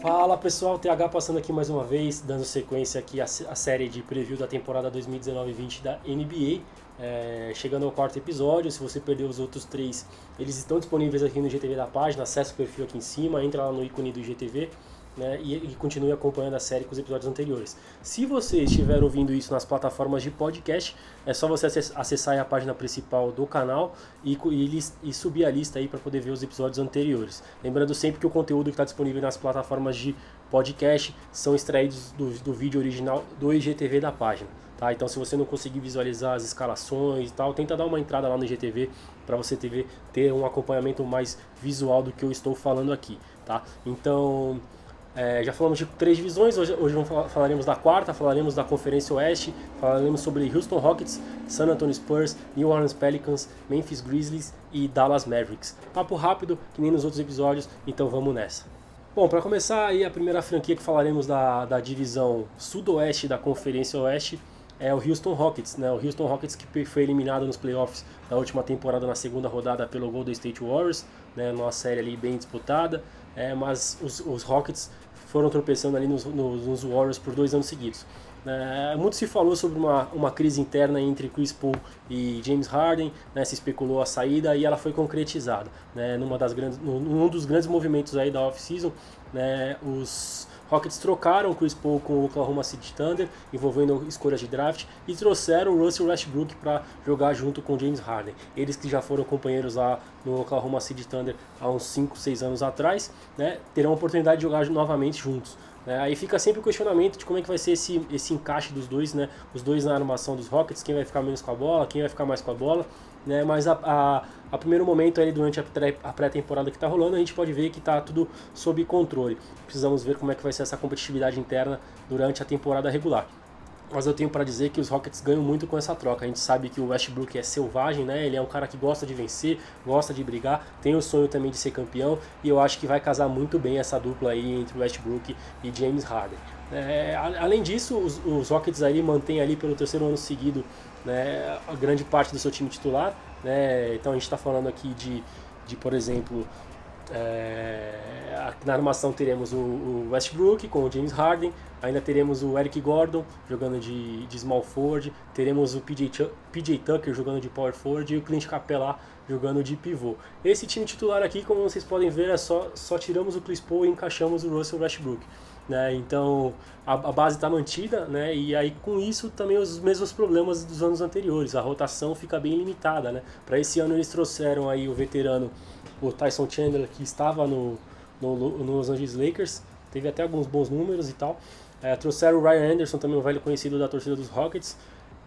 Fala pessoal, TH passando aqui mais uma vez, dando sequência aqui à, série de preview da temporada 2019-20 da NBA. É, chegando ao quarto episódio, se você perdeu os outros três, eles estão disponíveis aqui no GTV da página, acesse o perfil aqui em cima, entra lá no ícone do GTV né, e, e, continue acompanhando a série com os episódios anteriores. Se você estiver ouvindo isso nas plataformas de podcast, é só você acessar a página principal do canal e, e, e subir a lista aí para poder ver os episódios anteriores. Lembrando sempre que o conteúdo que está disponível nas plataformas de podcast são extraídos do, do vídeo original do IGTV da página. Tá? Então, se você não conseguir visualizar as escalações e tal, tenta dar uma entrada lá no IGTV para você ter, ter um acompanhamento mais visual do que eu estou falando aqui. Tá? Então, é, já falamos de três divisões, hoje, hoje vamos, falaremos da quarta, falaremos da Conferência Oeste, falaremos sobre Houston Rockets, San Antonio Spurs, New Orleans Pelicans, Memphis Grizzlies e Dallas Mavericks. Papo rápido, que nem nos outros episódios, então vamos nessa. Bom, para começar aí a primeira franquia que falaremos da, da divisão sudoeste da Conferência Oeste é o Houston Rockets, né? O Houston Rockets que foi eliminado nos playoffs da última temporada na segunda rodada pelo Golden State Warriors, né? Numa série ali bem disputada, é, mas os, os Rockets foram tropeçando ali nos, nos, nos Warriors por dois anos seguidos. É, muito se falou sobre uma, uma crise interna entre Chris Paul e James Harden, né, se especulou a saída e ela foi concretizada. Né, numa das grandes, num dos grandes movimentos aí da off-season, né, os Rockets trocaram o Chris Paul com o Oklahoma City Thunder, envolvendo escolhas de draft, e trouxeram o Russell Westbrook para jogar junto com James Harden. Eles que já foram companheiros lá no Oklahoma City Thunder há uns 5, 6 anos atrás, né, terão a oportunidade de jogar novamente juntos. É, aí fica sempre o questionamento de como é que vai ser esse, esse encaixe dos dois, né? Os dois na armação dos Rockets, quem vai ficar menos com a bola, quem vai ficar mais com a bola. Né? Mas a, a, a primeiro momento aí durante a pré-temporada que está rolando, a gente pode ver que está tudo sob controle. Precisamos ver como é que vai ser essa competitividade interna durante a temporada regular mas eu tenho para dizer que os Rockets ganham muito com essa troca. A gente sabe que o Westbrook é selvagem, né? Ele é um cara que gosta de vencer, gosta de brigar, tem o sonho também de ser campeão e eu acho que vai casar muito bem essa dupla aí entre Westbrook e James Harden. É, além disso, os, os, Rockets aí mantêm ali pelo terceiro ano seguido né, a grande parte do seu time titular. Né? Então a gente está falando aqui de, de por exemplo, é, na armação teremos o, o, Westbrook com o James Harden, ainda teremos o Eric Gordon jogando de, de small forward, teremos o PJ, PJ Tucker jogando de power forward e o Clint Capela jogando de pivô. Esse time titular aqui, como vocês podem ver, é só, só tiramos o Chris Paul e encaixamos o Russell Westbrook. Né? Então a, a base está mantida, né? e aí com isso também os mesmos problemas dos anos anteriores, a rotação fica bem limitada. Né? Para esse ano eles trouxeram aí o veterano o Tyson Chandler, que estava no, no, no Los Angeles Lakers, teve até alguns bons números e tal. É, trouxeram o Ryan Anderson, também um velho conhecido da torcida dos Rockets,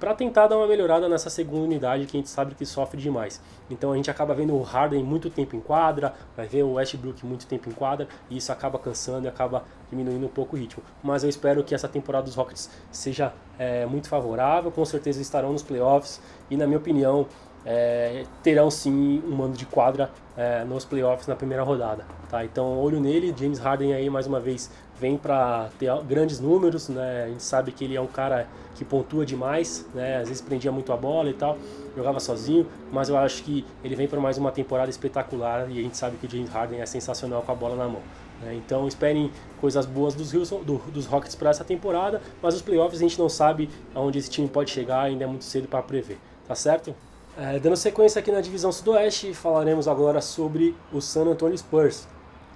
para tentar dar uma melhorada nessa segunda unidade que a gente sabe que sofre demais. Então a gente acaba vendo o Harden muito tempo em quadra, vai ver o Westbrook muito tempo em quadra, e isso acaba cansando e acaba diminuindo um pouco o ritmo. Mas eu espero que essa temporada dos Rockets seja é, muito favorável, com certeza estarão nos playoffs, e na minha opinião, é, terão sim um mando de quadra é, nos playoffs na primeira rodada. Tá? Então, olho nele. James Harden aí mais uma vez vem para ter grandes números. Né? A gente sabe que ele é um cara que pontua demais, né? às vezes prendia muito a bola e tal, jogava sozinho, mas eu acho que ele vem para mais uma temporada espetacular e a gente sabe que o James Harden é sensacional com a bola na mão. Né? Então esperem coisas boas dos, Houston, do, dos Rockets para essa temporada, mas os playoffs a gente não sabe aonde esse time pode chegar, ainda é muito cedo para prever. Tá certo? É, dando sequência aqui na divisão sudoeste, falaremos agora sobre o San Antonio Spurs.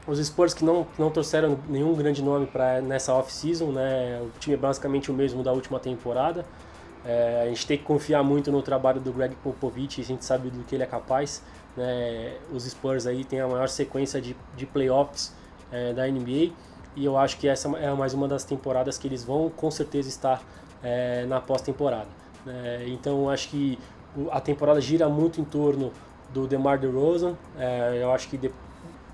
Os Spurs que não, não trouxeram nenhum grande nome para nessa off-season, né? o time é basicamente o mesmo da última temporada. É, a gente tem que confiar muito no trabalho do Greg Popovich, a gente sabe do que ele é capaz. Né? Os Spurs aí têm a maior sequência de, de playoffs é, da NBA e eu acho que essa é mais uma das temporadas que eles vão com certeza estar é, na pós-temporada. Né? Então acho que a temporada gira muito em torno do DeMar DeRozan. É, eu acho que de,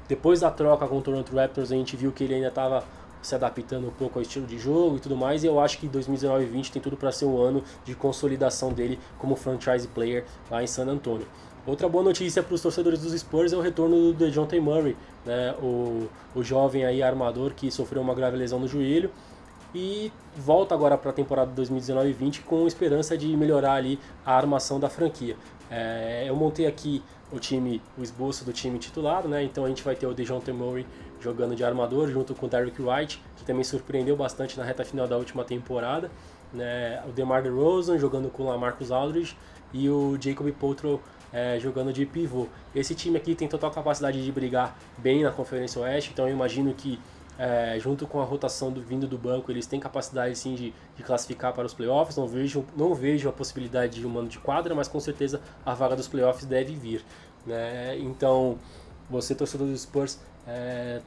depois da troca com o Toronto Raptors a gente viu que ele ainda estava se adaptando um pouco ao estilo de jogo e tudo mais. E eu acho que 2019 e 20 tem tudo para ser um ano de consolidação dele como franchise player lá em San Antonio. Outra boa notícia para os torcedores dos Spurs é o retorno do DeJounte Murray, né, o, o jovem aí armador que sofreu uma grave lesão no joelho e volta agora para a temporada 2019-20 com esperança de melhorar ali a armação da franquia. É, eu montei aqui o time, o esboço do time titular, né? Então a gente vai ter o DeJounte Murray jogando de armador junto com o Derrick White, que também surpreendeu bastante na reta final da última temporada. Né? O DeMar DeRozan jogando com o Lamarcus Aldridge e o Jacob Poultro é, jogando de pivô. Esse time aqui tem total capacidade de brigar bem na Conferência Oeste, então eu imagino que é, junto com a rotação do, vindo do banco, eles têm capacidade sim de, de, classificar para os playoffs. Não vejo, não vejo a possibilidade de um mano de quadra, mas com certeza a vaga dos playoffs deve vir. Né? Então, você, torcedor dos Spurs, é,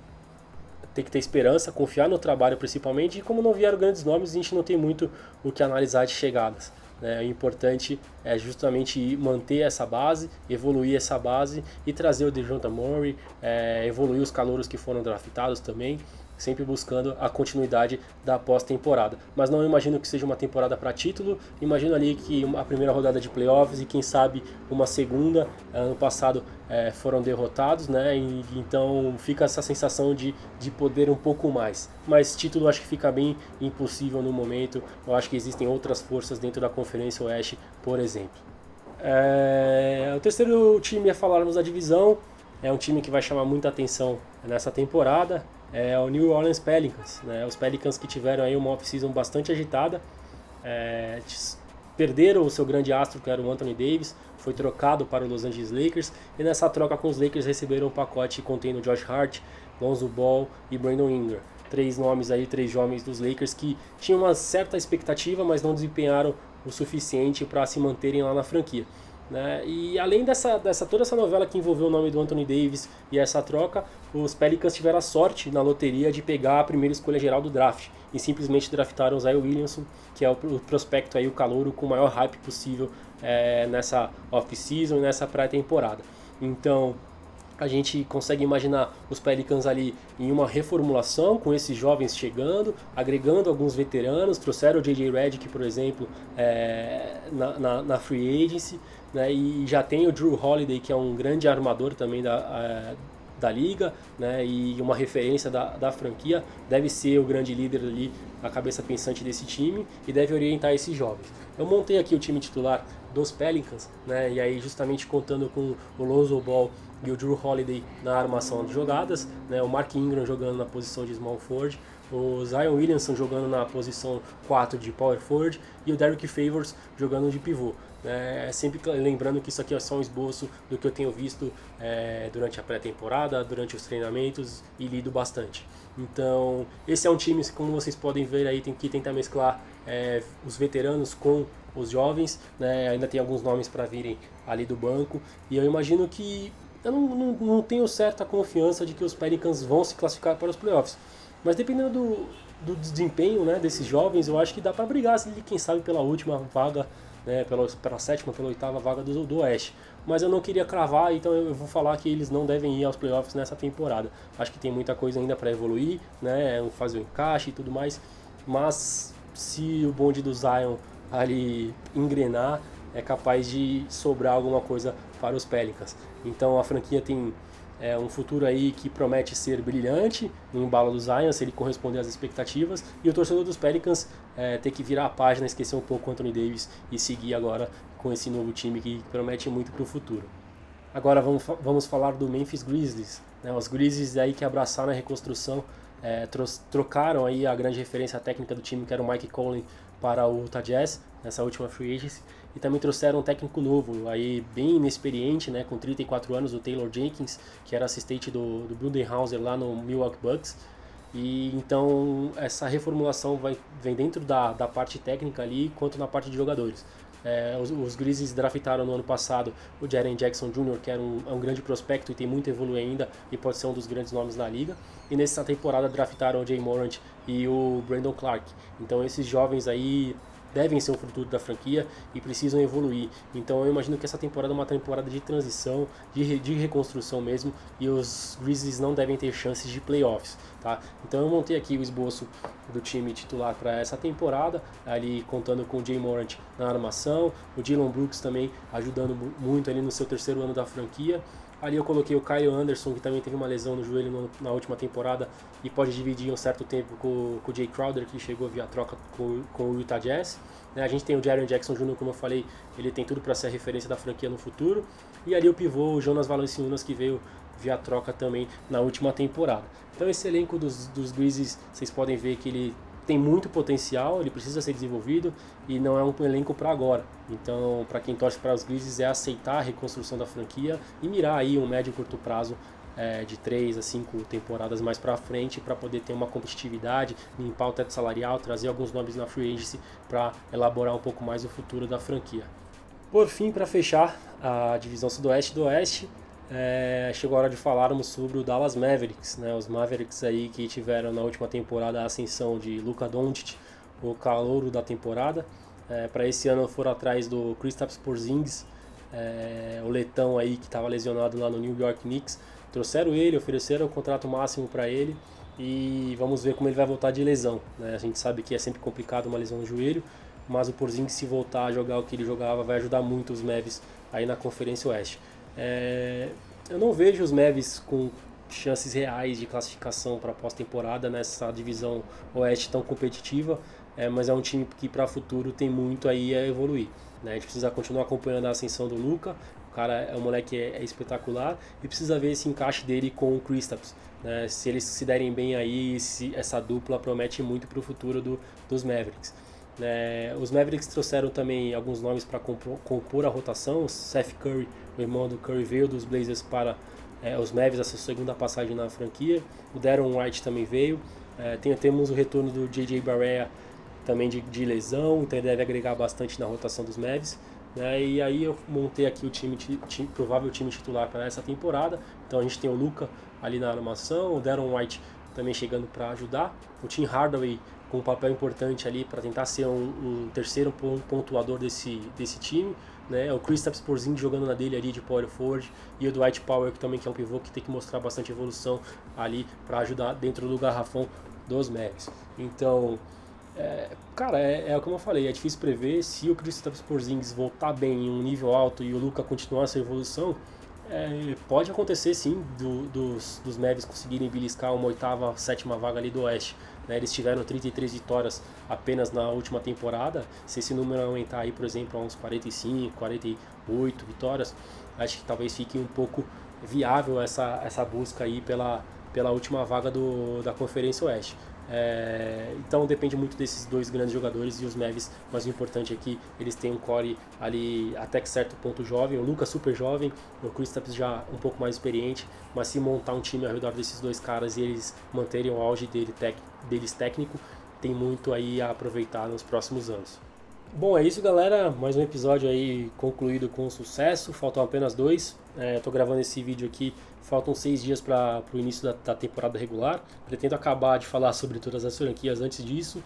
tem que ter esperança, confiar no trabalho principalmente. E como não vieram grandes nomes, a gente não tem muito o que analisar de chegadas. Né? O importante é justamente manter essa base, evoluir essa base e trazer o DeJounte Murray, é, evoluir os calouros que foram draftados também sempre buscando a continuidade da pós-temporada. Mas não imagino que seja uma temporada para título, imagino ali que a primeira rodada de playoffs e quem sabe uma segunda. Ano passado é, foram derrotados, né? E, então fica essa sensação de, de poder um pouco mais. Mas título acho que fica bem impossível no momento. Eu acho que existem outras forças dentro da Conferência Oeste, por exemplo. É, o terceiro time a falarmos da divisão é um time que vai chamar muita atenção nessa temporada é o New Orleans Pelicans. Né? Os Pelicans que tiveram aí uma off-season bastante agitada, é, perderam o seu grande astro, que era o Anthony Davis, foi trocado para o Los Angeles Lakers, e nessa troca com os Lakers receberam um pacote contendo Josh Hart, Lonzo Ball e Brandon Ingram. Três nomes aí, três jovens dos Lakers que tinham uma certa expectativa, mas não desempenharam o suficiente para se manterem lá na franquia. Né? E além dessa, dessa toda essa novela que envolveu o nome do Anthony Davis e essa troca, os Pelicans tiveram a sorte na loteria de pegar a primeira escolha geral do draft e simplesmente draftaram o Zion Williamson, que é o, prospecto aí, o calouro com o maior hype possível é, nessa off-season e nessa pré-temporada. Então, a gente consegue imaginar os Pelicans ali em uma reformulação, com esses jovens chegando, agregando alguns veteranos, trouxeram o J.J. Redick, por exemplo, é, na, na, na, free agency, né, e já tem o Drew Holiday, que é um grande armador também da, a, da liga, né, e uma referência da, da franquia, deve ser o grande líder ali, a cabeça pensante desse time, e deve orientar esses jovens. Eu montei aqui o time titular dos Pelicans, né, e aí justamente contando com o Lonzo Ball e o Drew Holiday na armação de jogadas, né, o Mark Ingram jogando na posição de small forward, o Zion Williamson jogando na posição 4 de power forward e o Derrick Favors jogando de pivô. É, sempre lembrando que isso aqui é só um esboço do que eu tenho visto é, durante a pré-temporada, durante os treinamentos e lido bastante. Então, esse é um time, como vocês podem ver aí, tem que tentar mesclar é, os veteranos com os jovens, né? ainda tem alguns nomes para virem ali do banco, e eu imagino que eu não, não, não, tenho certa confiança de que os Pelicans vão se classificar para os playoffs. Mas dependendo do, do desempenho né, desses jovens, eu acho que dá para brigar, assim, quem sabe, pela última vaga, né, pela, pela sétima, pela oitava vaga do, do Oeste. Mas eu não queria cravar, então eu vou falar que eles não devem ir aos playoffs nessa temporada. Acho que tem muita coisa ainda para evoluir, né, fazer o encaixe e tudo mais. Mas se o bonde do Zion ali engrenar, é capaz de sobrar alguma coisa para os Pelicans. Então a franquia tem é, um futuro aí que promete ser brilhante no embalo do Zion, se ele corresponder às expectativas, e o torcedor dos Pelicans é, ter que virar a página, esquecer um pouco o Anthony Davis e seguir agora com esse novo time que promete muito para o futuro. Agora vamos, vamos falar do Memphis Grizzlies, né, os Grizzlies aí que abraçaram a reconstrução, é, trocaram aí a grande referência técnica do time que era o Mike Conley para o Utah Jazz nessa última free agency e também trouxeram um técnico novo, aí bem inexperiente, né, com 34 anos, o Taylor Jenkins, que era assistente do, do Budenhauser lá no Milwaukee Bucks. E então essa reformulação vai, vem dentro da, da parte técnica ali, quanto na parte de jogadores. É, os, os Grizzlies draftaram no ano passado o Jaren Jackson Jr., que era um, é um grande prospecto e tem muito a evoluir ainda e pode ser um dos grandes nomes da liga. E nessa temporada draftaram o Jay Morant e o Brandon Clark. Então esses jovens aí devem ser o futuro da franquia e precisam evoluir. Então eu imagino que essa temporada é uma temporada de transição, de, de reconstrução mesmo, e os Grizzlies não devem ter chances de playoffs. Tá? Então eu montei aqui o esboço do time titular para essa temporada, ali contando com o Jay Morant na armação, o Dylan Brooks também ajudando muito ali no seu terceiro ano da franquia, Ali eu coloquei o Kyle Anderson, que também teve uma lesão no joelho no, na última temporada e pode dividir um certo tempo com, com o Jay Crowder, que chegou via troca com, com o Utah Jazz. Né? A gente tem o Jaron Jackson Jr., como eu falei, ele tem tudo para ser a referência da franquia no futuro. E ali o pivô, o Jonas Valanciunas, que veio via troca também na última temporada. Então esse elenco dos, dos Grizzlies, vocês podem ver que ele tem muito potencial, ele precisa ser desenvolvido e não é um elenco para agora. Então, para quem torce para os Grizzlies é aceitar a reconstrução da franquia e mirar aí um médio e curto prazo é, de 3 a 5 temporadas mais para frente para poder ter uma competitividade, limpar o teto salarial, trazer alguns nomes na free agency para elaborar um pouco mais o futuro da franquia. Por fim, para fechar a divisão sudoeste do oeste, é, chegou a hora de falarmos sobre o Dallas Mavericks, né? Os Mavericks aí que tiveram na última temporada a ascensão de Luka Doncic, o calouro da temporada. É, Para esse ano foram atrás do Kristaps Porzingis, é, o letão aí que estava lesionado lá no New York Knicks. Trouxeram ele, ofereceram o contrato máximo para ele e vamos ver como ele vai voltar de lesão. Né? A gente sabe que é sempre complicado uma lesão no joelho, mas o Porzingis se voltar a jogar o que ele jogava vai ajudar muito os Mavs aí na Conferência Oeste. É, eu não vejo os Mavs com chances reais de classificação para pós-temporada nessa divisão oeste tão competitiva, é, mas é um time que para o futuro tem muito aí a evoluir. Né? A gente precisa continuar acompanhando a ascensão do Luca, o cara é um moleque é, é espetacular e precisa ver esse encaixe dele com o Kristaps. Né? Se eles se derem bem aí, se, essa dupla promete muito para o futuro do, dos Mavericks. É, os Mavericks trouxeram também alguns nomes para compor, compor, a rotação. O Seth Curry, o irmão do Curry, veio dos Blazers para é, os Mavericks, essa sua passagem na franquia. O Darren White também veio. É, tem, temos o retorno do J.J. Barrea também de, de, lesão, então ele deve agregar bastante na rotação dos Mavericks. Né? E aí eu montei aqui o time, time, provável time titular para essa temporada. Então a gente tem o Luca ali na armação, o Darren White também chegando para ajudar, o Tim Hardaway com um papel importante ali para tentar ser um, um, terceiro pontuador desse, desse time. Né? O Kristaps Porzingis jogando na dele ali de power forward e o Dwight Powell que também que é um pivô que tem que mostrar bastante evolução ali para ajudar dentro do garrafão dos Mavs. Então, é, cara, é, é como eu falei, é difícil prever se o Kristaps Porzingis voltar bem em um nível alto e o Luca continuar essa evolução. É, pode acontecer sim do, dos, dos Mavs conseguirem beliscar uma oitava, sétima vaga ali do Oeste. Né? Eles tiveram 33 vitórias apenas na última temporada. Se esse número aumentar aí, por exemplo, a uns 45, 48 vitórias, acho que talvez fique um pouco viável essa, essa busca aí pela, pela última vaga do, da Conferência Oeste. É, então depende muito desses dois grandes jogadores e os Mavs, mas o importante é que eles têm um core ali até que certo ponto jovem, o Lucas super jovem, o Kristaps já um pouco mais experiente, mas se montar um time ao redor desses dois caras e eles manterem o auge dele, tec, deles técnico, tem muito aí a aproveitar nos próximos anos. Bom, é isso galera, mais um episódio aí concluído com sucesso, faltam apenas dois, estou é, gravando esse vídeo aqui Faltam seis dias para o início da, da, temporada regular. Pretendo acabar de falar sobre todas as franquias antes disso.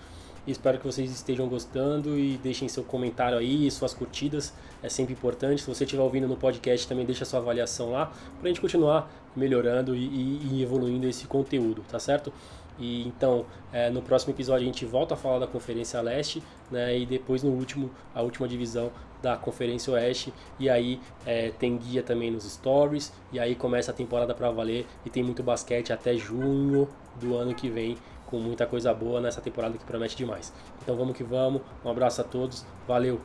Espero que vocês estejam gostando e deixem seu comentário aí, suas curtidas. É sempre importante. Se você estiver ouvindo no podcast, também deixa sua avaliação lá para a gente continuar melhorando e, e, e evoluindo esse conteúdo, tá certo? E então, é, no próximo episódio a gente volta a falar da Conferência Leste, né? E depois no último, a última divisão da Conferência Oeste. E aí é, tem guia também nos stories. E aí começa a temporada para valer e tem muito basquete até junho do ano que vem, com muita coisa boa nessa temporada que promete demais. Então vamos que vamos. Um abraço a todos. Valeu.